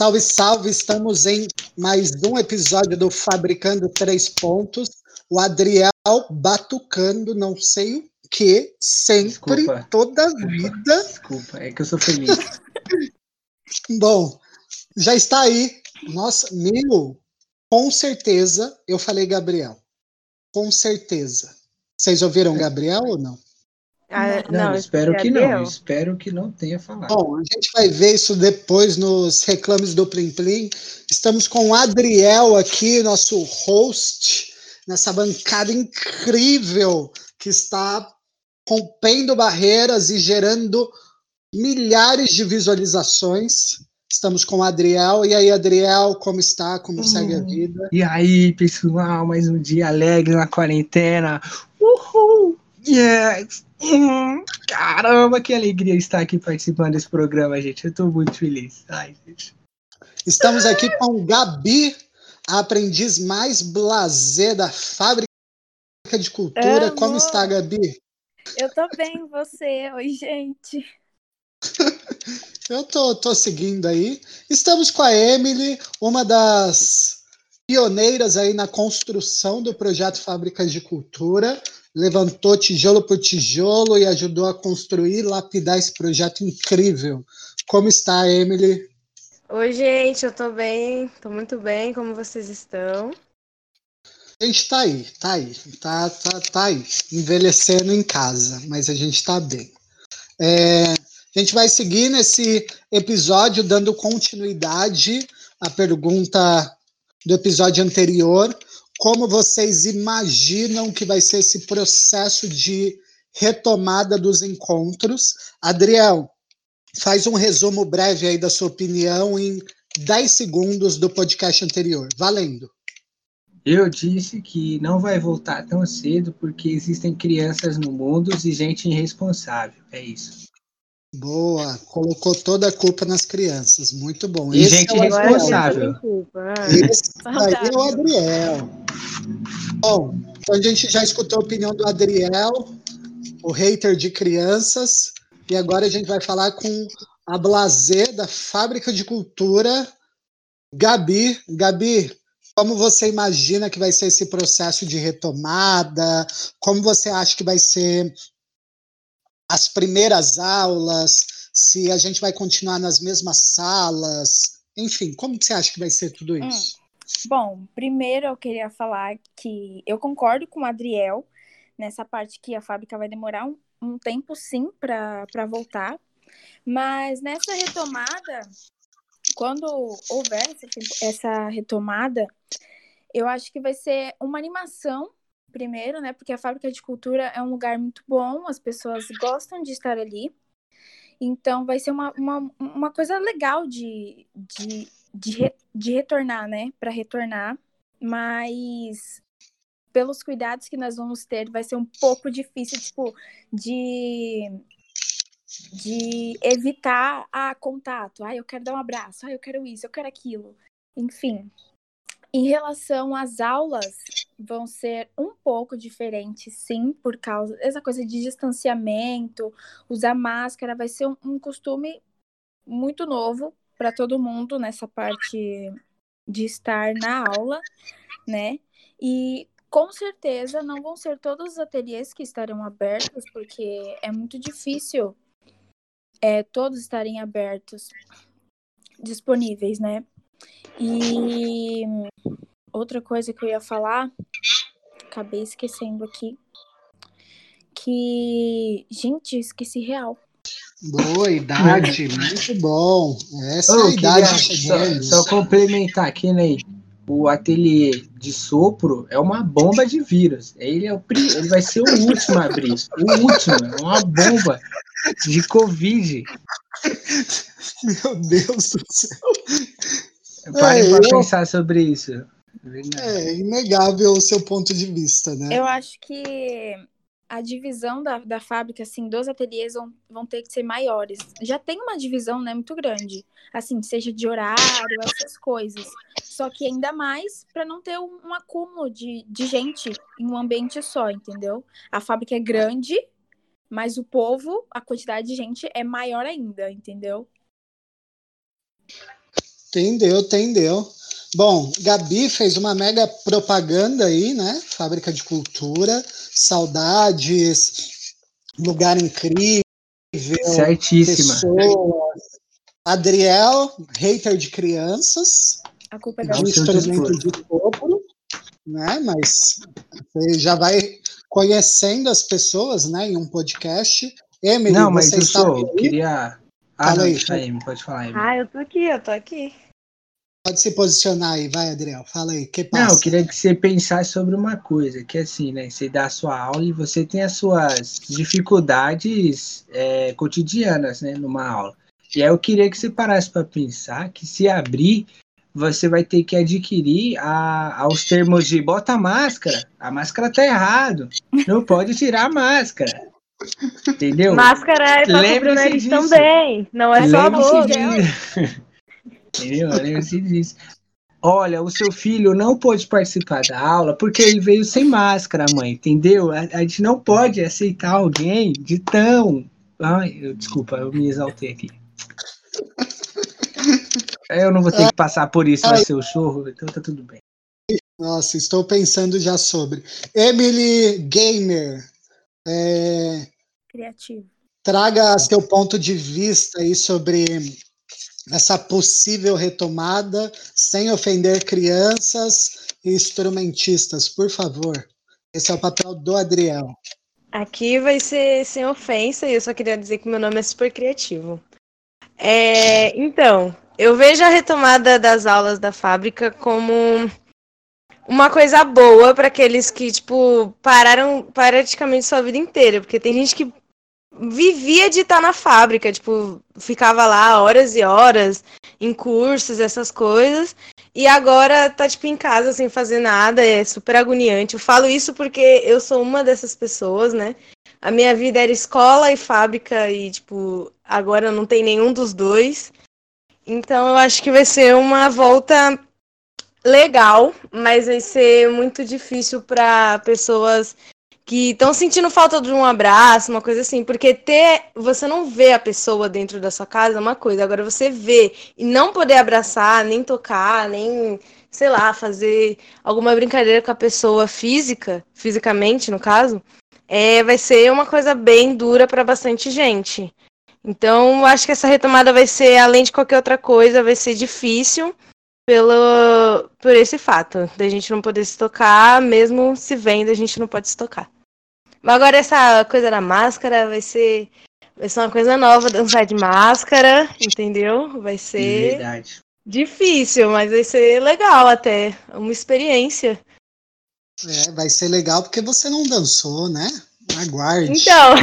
Salve, salve! Estamos em mais um episódio do Fabricando Três Pontos. O Adriel batucando, não sei o que, sempre, Desculpa. toda a vida. Desculpa, é que eu sou feliz. Bom, já está aí. Nossa, meu, com certeza, eu falei Gabriel. Com certeza. Vocês ouviram Gabriel ou não? Ah, Não, espero que não. Gabriel. Espero que não tenha falado. Bom, a gente vai ver isso depois nos reclames do Plim Plim. Estamos com o Adriel aqui, nosso host, nessa bancada incrível que está rompendo barreiras e gerando milhares de visualizações. Estamos com o Adriel. E aí, Adriel, como está? Como segue a vida? E aí, pessoal, mais um dia alegre na quarentena. Uhul! Yes! Hum, caramba, que alegria estar aqui participando desse programa, gente. Eu tô muito feliz. Ai, gente. Estamos aqui com Gabi, a aprendiz mais blasé da fábrica de cultura. Amo. Como está, Gabi? Eu tô bem, você? Oi, gente. Eu tô, tô seguindo aí. Estamos com a Emily, uma das pioneiras aí na construção do projeto Fábricas de Cultura. Levantou tijolo por tijolo e ajudou a construir, lapidar esse projeto incrível. Como está, Emily? Oi, gente, eu tô bem, tô muito bem, como vocês estão? A gente tá aí, tá aí, tá, tá, tá aí, envelhecendo em casa, mas a gente tá bem. É, a gente vai seguir nesse episódio dando continuidade à pergunta do episódio anterior. Como vocês imaginam que vai ser esse processo de retomada dos encontros? Adriel, faz um resumo breve aí da sua opinião em 10 segundos do podcast anterior. Valendo. Eu disse que não vai voltar tão cedo porque existem crianças no mundo e gente irresponsável. É isso. Boa, colocou toda a culpa nas crianças. Muito bom. E Esse gente é responsável. Esse Saudável. é o Adriel. Bom, então a gente já escutou a opinião do Adriel, o hater de crianças, e agora a gente vai falar com a Blazer da Fábrica de Cultura, Gabi. Gabi, como você imagina que vai ser esse processo de retomada? Como você acha que vai ser as primeiras aulas? Se a gente vai continuar nas mesmas salas? Enfim, como você acha que vai ser tudo isso? Bom, primeiro eu queria falar que eu concordo com o Adriel nessa parte que a fábrica vai demorar um, um tempo sim para voltar, mas nessa retomada, quando houver essa, essa retomada, eu acho que vai ser uma animação primeiro, né? Porque a fábrica de cultura é um lugar muito bom, as pessoas gostam de estar ali. Então vai ser uma, uma, uma coisa legal de, de, de, re- de retornar, né? Para retornar. Mas pelos cuidados que nós vamos ter, vai ser um pouco difícil, tipo, de, de evitar a contato. Ah, eu quero dar um abraço, ah, eu quero isso, eu quero aquilo. Enfim. Em relação às aulas, vão ser um pouco diferentes, sim, por causa dessa coisa de distanciamento, usar máscara, vai ser um, um costume muito novo para todo mundo nessa parte de estar na aula, né? E com certeza não vão ser todos os ateliês que estarão abertos, porque é muito difícil é, todos estarem abertos, disponíveis, né? E outra coisa que eu ia falar, acabei esquecendo aqui, que, gente, esqueci real. Boa idade, muito bom. Essa é Eu a idade queria só, só complementar aqui, né? O ateliê de sopro é uma bomba de vírus. Ele, é o, pri- ele vai ser o último a abrir. O último, é uma bomba de Covid. Meu Deus do céu. Parem É, para eu- pensar sobre isso. Verdade. É inegável o seu ponto de vista, né? Eu acho que a divisão da, da fábrica, assim, dos ateliês vão, vão ter que ser maiores. Já tem uma divisão, né, muito grande. Assim, seja de horário, essas coisas. Só que ainda mais para não ter um, um acúmulo de, de gente em um ambiente só, entendeu? A fábrica é grande, mas o povo, a quantidade de gente é maior ainda, entendeu? Entendeu, entendeu. Bom, Gabi fez uma mega propaganda aí, né? Fábrica de Cultura, saudades, lugar incrível, Certíssima. pessoas. Adriel, hater de crianças, A culpa é da um dispor. de sopro, né? Mas você já vai conhecendo as pessoas, né? Em um podcast. Emily, Não, mas você eu está sou, queria. Ah, Fala não, aí, pode falar, Amy. Ah, eu tô aqui, eu tô aqui. Pode se posicionar aí, vai, Adriel. Fala aí, que passa? Não, eu queria que você pensasse sobre uma coisa, que é assim, né? Você dá a sua aula e você tem as suas dificuldades é, cotidianas, né? Numa aula. E aí eu queria que você parasse para pensar que se abrir, você vai ter que adquirir a, aos termos de bota a máscara. A máscara tá errado. Não pode tirar a máscara. Entendeu? Máscara é pra cobrir o Lembre-se nariz disso. também. Não é só a boca. disso. Entendeu? Lembre-se disso. Olha, o seu filho não pôde participar da aula porque ele veio sem máscara, mãe, entendeu? A, a gente não pode aceitar alguém de tão. Ai, eu- desculpa, eu me exaltei aqui. Eu não vou ter que passar por isso, vai ser o chorro, então tá tudo bem. Nossa, estou pensando já sobre. Emily Gamer, é, criativa. traga seu ponto de vista aí sobre essa possível retomada, sem ofender crianças e instrumentistas, por favor. Esse é o papel do Adriel. Aqui vai ser sem ofensa e eu só queria dizer que meu nome é super criativo. É, então, eu vejo a retomada das aulas da fábrica como uma coisa boa para aqueles que, tipo, pararam praticamente sua vida inteira, porque tem gente que vivia de estar na fábrica, tipo, ficava lá horas e horas em cursos, essas coisas, e agora tá, tipo, em casa sem fazer nada, é super agoniante. Eu falo isso porque eu sou uma dessas pessoas, né? A minha vida era escola e fábrica, e, tipo, agora não tem nenhum dos dois. Então eu acho que vai ser uma volta legal, mas vai ser muito difícil para pessoas que estão sentindo falta de um abraço, uma coisa assim, porque ter você não vê a pessoa dentro da sua casa é uma coisa, agora você vê e não poder abraçar, nem tocar, nem sei lá, fazer alguma brincadeira com a pessoa física, fisicamente no caso, é, vai ser uma coisa bem dura para bastante gente. Então, acho que essa retomada vai ser, além de qualquer outra coisa, vai ser difícil pelo, por esse fato, da gente não poder se tocar, mesmo se vendo, a gente não pode se tocar. Mas agora essa coisa da máscara vai ser, vai ser uma coisa nova, dançar de máscara, entendeu? Vai ser Verdade. difícil, mas vai ser legal até, uma experiência. É, vai ser legal porque você não dançou, né? Aguarde. Então,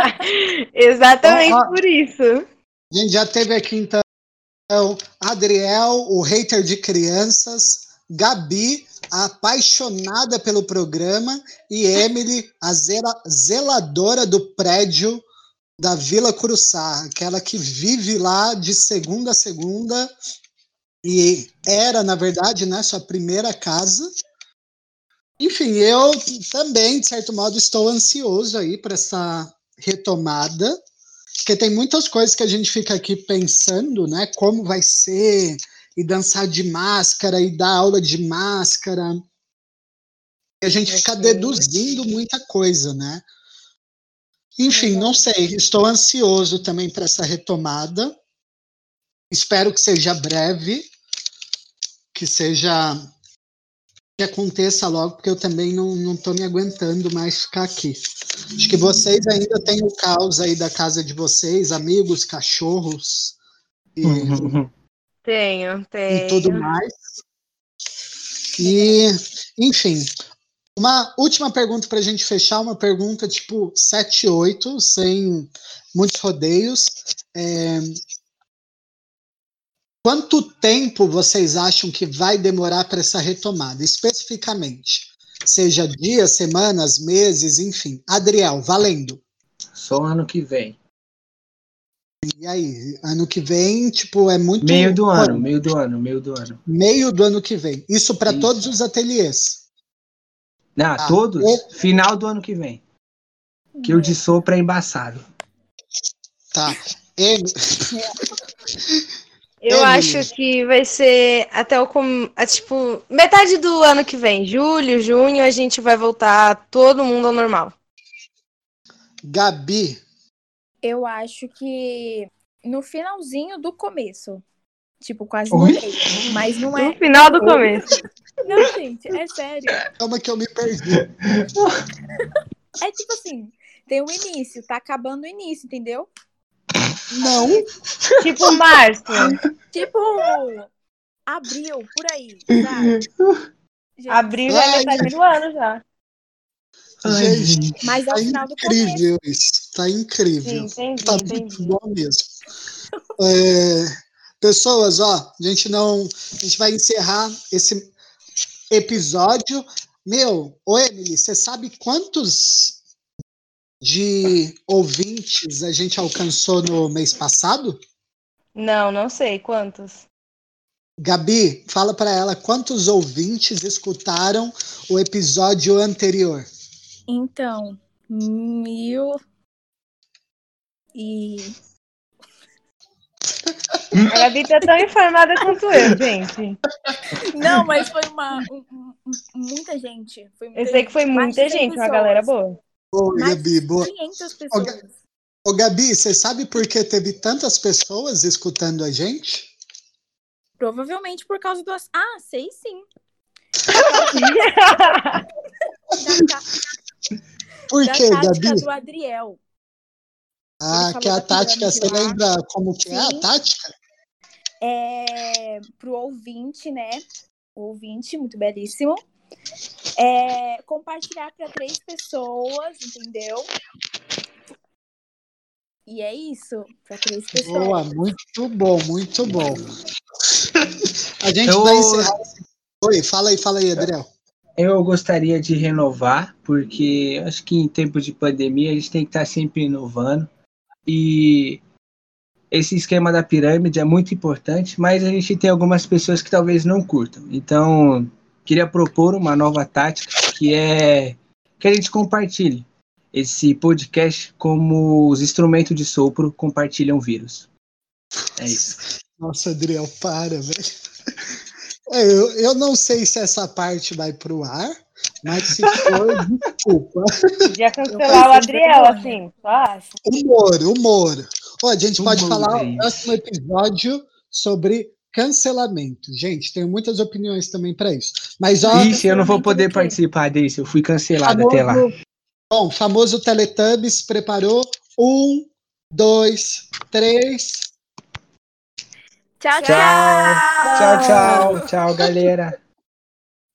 exatamente Ó, ó. por isso. A gente já teve aqui então Adriel, o hater de crianças, Gabi, a apaixonada pelo programa, e Emily, a zela- zeladora do prédio da Vila Curuçá, aquela que vive lá de segunda a segunda e era, na verdade, né, sua primeira casa. Enfim, eu também, de certo modo, estou ansioso aí para essa retomada porque tem muitas coisas que a gente fica aqui pensando, né? Como vai ser, e dançar de máscara, e dar aula de máscara. E a gente fica Ok. deduzindo muita coisa, né? Enfim, não sei, estou ansioso também para essa retomada. Espero que seja breve, que seja que aconteça logo, porque eu também não, não tô me aguentando mais ficar aqui. Acho que vocês ainda têm o caos aí da casa de vocês, amigos, cachorros e, Tenho, e tenho. tudo mais. E, enfim, uma última pergunta para a gente fechar, uma pergunta tipo 7, 8, sem muitos rodeios. É, Quanto tempo vocês acham que vai demorar para essa retomada, especificamente? Seja dias, semanas, meses, enfim. Adriel, valendo. Só ano que vem. E aí, ano que vem, tipo, é muito. Meio do ano, meio do ano, meio do ano. Meio do ano que vem. Isso para todos os ateliês. Não, Ah, todos? eu- Final do ano que vem. Que o de sopro é embaçado. Tá. Em- Eu Emily. acho que vai ser até o tipo metade do ano que vem, julho, junho, a gente vai voltar todo mundo ao normal. Gabi, Eu acho que no finalzinho do começo. Tipo, quase no Oi? meio. Mas não No é. final do começo. Não, gente, é sério. calma que eu me perdi. É tipo assim, tem o início, tá acabando o início, entendeu? Não, tipo março. Tipo, abril, por aí, sabe? Gente, Abril já é metade do ano já. Ai, gente. Mas é tá o final do começo. incrível isso. Tá Sim, incrível. entendi, Tá muito entendi. bom mesmo. É, pessoas, ó, a gente não. A gente vai encerrar esse episódio. Meu, ô Emily, você sabe quantos de ouvintes a gente alcançou no mês passado? Não, não sei quantos. Gabi, fala para ela quantos ouvintes escutaram o episódio anterior. Então, mil e. A Gabi tá tão informada quanto eu, gente. Não, mas foi uma. um- um- muita gente. Foi muita Eu sei que foi gente, mais de muita 100 gente, uma galera boa. Oi, Mais Gabi, boa. 500 pessoas. Ô, Gabi, você sabe por que teve tantas pessoas escutando a gente? Provavelmente por causa do. Ah, sei sim. Por da tática Gabi? do Adriel. Ah, que a tática, você lembra como que é a Sim. tática? É, pro ouvinte, né? O ouvinte, muito belíssimo. É, compartilhar para três pessoas, entendeu? E é isso, para três pessoas. Boa, muito bom, muito bom. A gente Eu- vai encerrar. esse- Oi, fala aí, fala aí, Adriel. Eu gostaria de renovar, porque acho que em tempos de pandemia a gente tem que estar sempre inovando. E esse esquema da pirâmide é muito importante, mas a gente tem algumas pessoas que talvez não curtam. Então, queria propor uma nova tática que é que a gente compartilhe esse podcast como os instrumentos de sopro compartilham vírus. É isso. Nossa, Adriel, para, velho. É, Eu, eu não sei se essa parte vai pro ar, mas se for, desculpa. Podia cancelar o Adriel, assim, só acho. Humor, humor. Ó, a gente pode Humor, falar é no próximo episódio sobre cancelamento. Gente, tem muitas opiniões também para isso. Mas, ó, Ixi, eu não vou poder quê? participar desse, eu fui cancelado até lá. famoso, bom, famoso Teletubbies preparou. Um, dois, três. Tchau, Tchau, tchau, tchau, tchau, galera.